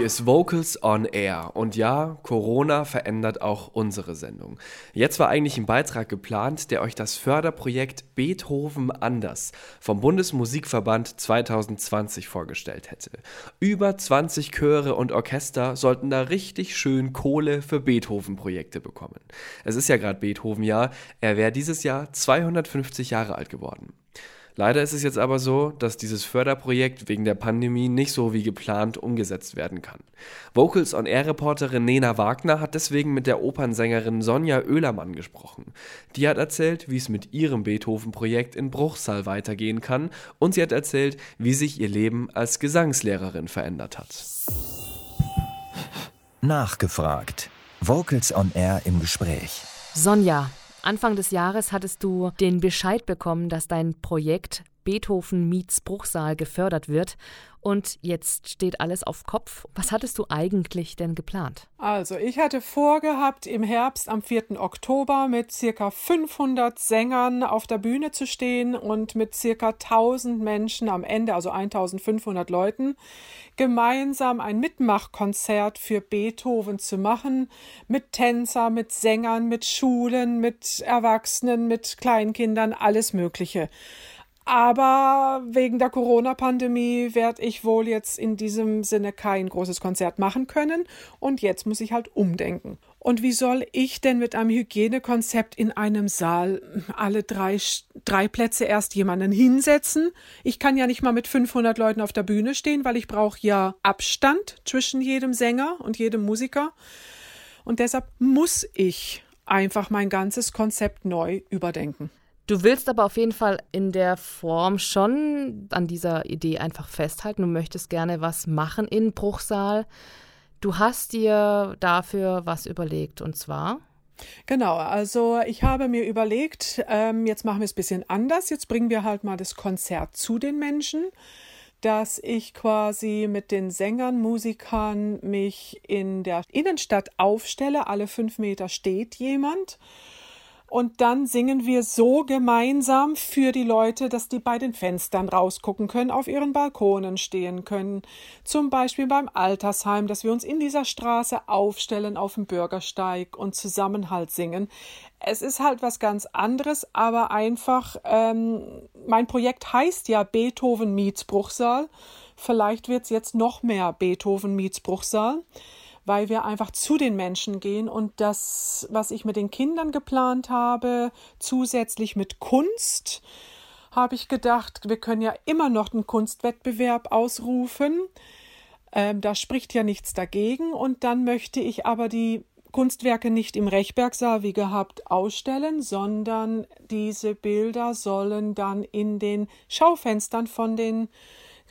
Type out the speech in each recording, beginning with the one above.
Hier ist Vocals on Air. Und ja, Corona verändert auch unsere Sendung. Jetzt war eigentlich ein Beitrag geplant, der euch das Förderprojekt Beethoven anders vom Bundesmusikverband 2020 vorgestellt hätte. Über 20 Chöre und Orchester sollten da richtig schön Kohle für Beethoven-Projekte bekommen. Es ist ja gerade Beethoven-Jahr. Er wäre dieses Jahr 250 Jahre alt geworden. Leider ist es jetzt aber so, dass dieses Förderprojekt wegen der Pandemie nicht so wie geplant umgesetzt werden kann. Vocals on Air Reporterin Nena Wagner hat deswegen mit der Opernsängerin Sonja Oehlermann gesprochen. Die hat erzählt, wie es mit ihrem Beethoven-Projekt in Bruchsal weitergehen kann und sie hat erzählt, wie sich ihr Leben als Gesangslehrerin verändert hat. Nachgefragt. Vocals on Air im Gespräch. Sonja, Anfang des Jahres hattest du den Bescheid bekommen, dass dein Projekt Beethoven Meets Bruchsal gefördert wird. Und jetzt steht alles auf Kopf. Was hattest du eigentlich denn geplant? Also, ich hatte vorgehabt, im Herbst am 4. Oktober mit circa 500 Sängern auf der Bühne zu stehen und mit circa 1000 Menschen am Ende, also 1500 Leuten, gemeinsam ein Mitmachkonzert für Beethoven zu machen, mit Tänzer, mit Sängern, mit Schulen, mit Erwachsenen, mit Kleinkindern, alles Mögliche. Aber wegen der Corona-Pandemie werde ich wohl jetzt in diesem Sinne kein großes Konzert machen können. Und jetzt muss ich halt umdenken. Und wie soll ich denn mit einem Hygienekonzept in einem Saal alle drei, drei Plätze erst jemanden hinsetzen? Ich kann ja nicht mal mit 500 Leuten auf der Bühne stehen, weil ich brauche ja Abstand zwischen jedem Sänger und jedem Musiker. Und deshalb muss ich einfach mein ganzes Konzept neu überdenken. Du willst aber auf jeden Fall in der Form schon an dieser Idee einfach festhalten. Du möchtest gerne was machen in Bruchsal. Du hast dir dafür was überlegt und zwar? Genau, also ich habe mir überlegt, ähm, jetzt machen wir es ein bisschen anders. Jetzt bringen wir halt mal das Konzert zu den Menschen, dass ich quasi mit den Sängern, Musikern mich in der Innenstadt aufstelle. Alle fünf Meter steht jemand und dann singen wir so gemeinsam für die Leute, dass die bei den Fenstern rausgucken können, auf ihren Balkonen stehen können. Zum Beispiel beim Altersheim, dass wir uns in dieser Straße aufstellen auf dem Bürgersteig und Zusammenhalt singen. Es ist halt was ganz anderes, aber einfach, ähm, mein Projekt heißt ja Beethoven meets Bruchsal. Vielleicht wird es jetzt noch mehr Beethoven meets Bruchsal weil wir einfach zu den Menschen gehen und das, was ich mit den Kindern geplant habe, zusätzlich mit Kunst, habe ich gedacht, wir können ja immer noch einen Kunstwettbewerb ausrufen. Ähm, da spricht ja nichts dagegen. Und dann möchte ich aber die Kunstwerke nicht im Rechbergsaal wie gehabt ausstellen, sondern diese Bilder sollen dann in den Schaufenstern von den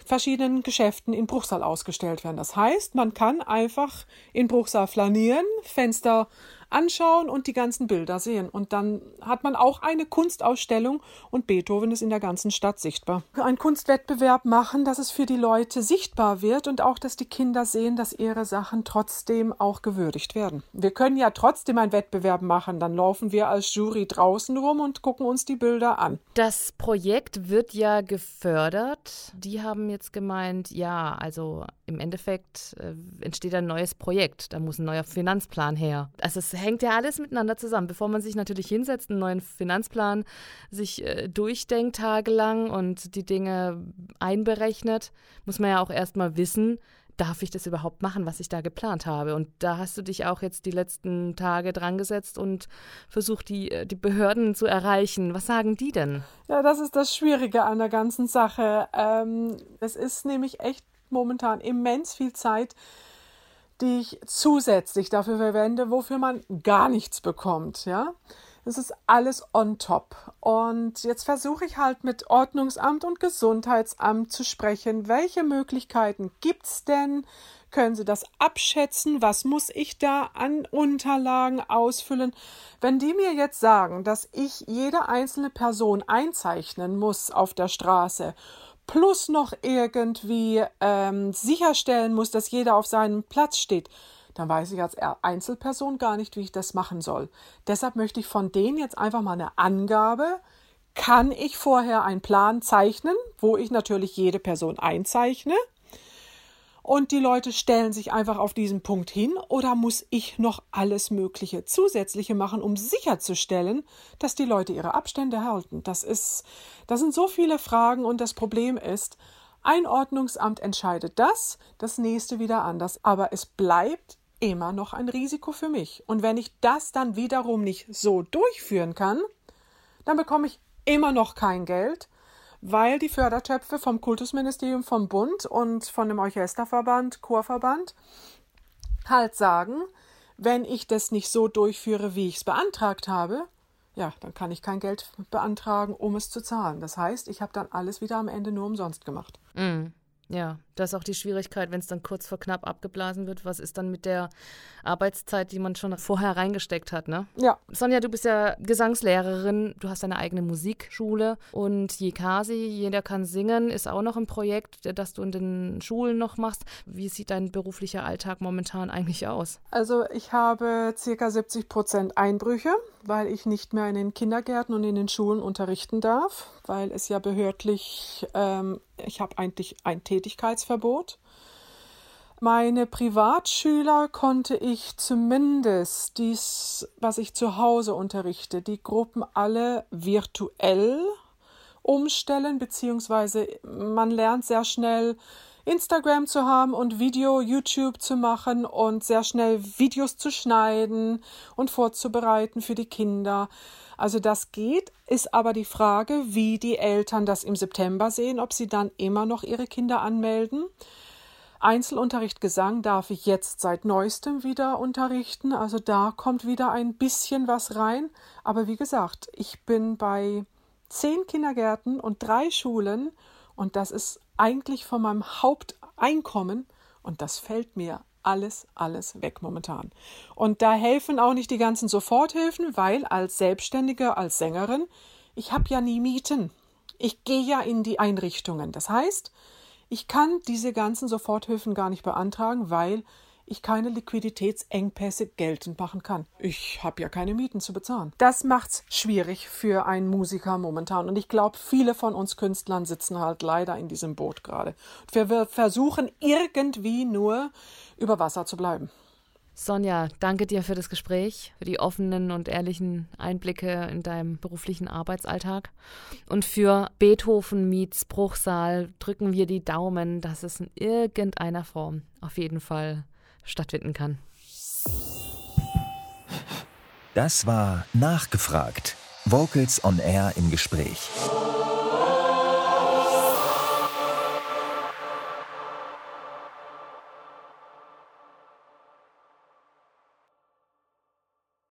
verschiedenen Geschäften in Bruchsal ausgestellt werden. Das heißt, man kann einfach in Bruchsal flanieren, Fenster anschauen und die ganzen Bilder sehen. Und dann hat man auch eine Kunstausstellung und Beethoven ist in der ganzen Stadt sichtbar. Ein Kunstwettbewerb machen, dass es für die Leute sichtbar wird und auch, dass die Kinder sehen, dass ihre Sachen trotzdem auch gewürdigt werden. Wir können ja trotzdem einen Wettbewerb machen, dann laufen wir als Jury draußen rum und gucken uns die Bilder an. Das Projekt wird ja gefördert. Die haben jetzt gemeint, ja, also im Endeffekt äh, entsteht ein neues Projekt. Da muss ein neuer Finanzplan her. Also es hängt ja alles miteinander zusammen. Bevor man sich natürlich hinsetzt, einen neuen Finanzplan sich äh, durchdenkt tagelang und die Dinge einberechnet, muss man ja auch erstmal wissen, darf ich das überhaupt machen, was ich da geplant habe? Und da hast du dich auch jetzt die letzten Tage dran gesetzt und versucht, die, äh, die Behörden zu erreichen. Was sagen die denn? Ja, das ist das Schwierige an der ganzen Sache. Ähm, es ist nämlich echt momentan immens viel Zeit, die ich zusätzlich dafür verwende, wofür man gar nichts bekommt, ja. Das ist alles on top. Und jetzt versuche ich halt mit Ordnungsamt und Gesundheitsamt zu sprechen. Welche Möglichkeiten gibt es denn? Können Sie das abschätzen? Was muss ich da an Unterlagen ausfüllen? Wenn die mir jetzt sagen, dass ich jede einzelne Person einzeichnen muss auf der Straße plus noch irgendwie ähm, sicherstellen muss, dass jeder auf seinem Platz steht, dann weiß ich als Einzelperson gar nicht, wie ich das machen soll. Deshalb möchte ich von denen jetzt einfach mal eine Angabe. Kann ich vorher einen Plan zeichnen, wo ich natürlich jede Person einzeichne? Und die Leute stellen sich einfach auf diesen Punkt hin oder muss ich noch alles Mögliche zusätzliche machen, um sicherzustellen, dass die Leute ihre Abstände halten? Das ist, das sind so viele Fragen und das Problem ist, ein Ordnungsamt entscheidet das, das nächste wieder anders, aber es bleibt immer noch ein Risiko für mich. Und wenn ich das dann wiederum nicht so durchführen kann, dann bekomme ich immer noch kein Geld, weil die Fördertöpfe vom Kultusministerium, vom Bund und von dem Orchesterverband, Chorverband halt sagen, wenn ich das nicht so durchführe, wie ich es beantragt habe, ja, dann kann ich kein Geld beantragen, um es zu zahlen. Das heißt, ich habe dann alles wieder am Ende nur umsonst gemacht. Mm. Ja, das ist auch die Schwierigkeit, wenn es dann kurz vor knapp abgeblasen wird. Was ist dann mit der Arbeitszeit, die man schon vorher reingesteckt hat, ne? Ja. Sonja, du bist ja Gesangslehrerin, du hast deine eigene Musikschule und Jekasi, jeder kann singen, ist auch noch ein Projekt, das du in den Schulen noch machst. Wie sieht dein beruflicher Alltag momentan eigentlich aus? Also ich habe circa 70 Prozent Einbrüche, weil ich nicht mehr in den Kindergärten und in den Schulen unterrichten darf, weil es ja behördlich ähm, ich habe eigentlich ein Tätigkeitsverbot. Meine Privatschüler konnte ich zumindest dies, was ich zu Hause unterrichte, die Gruppen alle virtuell umstellen, beziehungsweise man lernt sehr schnell Instagram zu haben und Video, YouTube zu machen und sehr schnell Videos zu schneiden und vorzubereiten für die Kinder. Also das geht, ist aber die Frage, wie die Eltern das im September sehen, ob sie dann immer noch ihre Kinder anmelden. Einzelunterricht Gesang darf ich jetzt seit neuestem wieder unterrichten, also da kommt wieder ein bisschen was rein. Aber wie gesagt, ich bin bei zehn Kindergärten und drei Schulen und das ist eigentlich von meinem Haupteinkommen und das fällt mir alles, alles weg momentan. Und da helfen auch nicht die ganzen Soforthilfen, weil als Selbstständige, als Sängerin, ich habe ja nie Mieten. Ich gehe ja in die Einrichtungen. Das heißt, ich kann diese ganzen Soforthilfen gar nicht beantragen, weil ich keine Liquiditätsengpässe geltend machen kann. Ich habe ja keine Mieten zu bezahlen. Das macht's schwierig für einen Musiker momentan. Und ich glaube, viele von uns Künstlern sitzen halt leider in diesem Boot gerade. Wir versuchen irgendwie nur über Wasser zu bleiben. Sonja, danke dir für das Gespräch, für die offenen und ehrlichen Einblicke in deinem beruflichen Arbeitsalltag. Und für Beethoven meets Bruchsal drücken wir die Daumen, dass es in irgendeiner Form auf jeden Fall stattfinden kann. Das war Nachgefragt. Vocals on Air im Gespräch.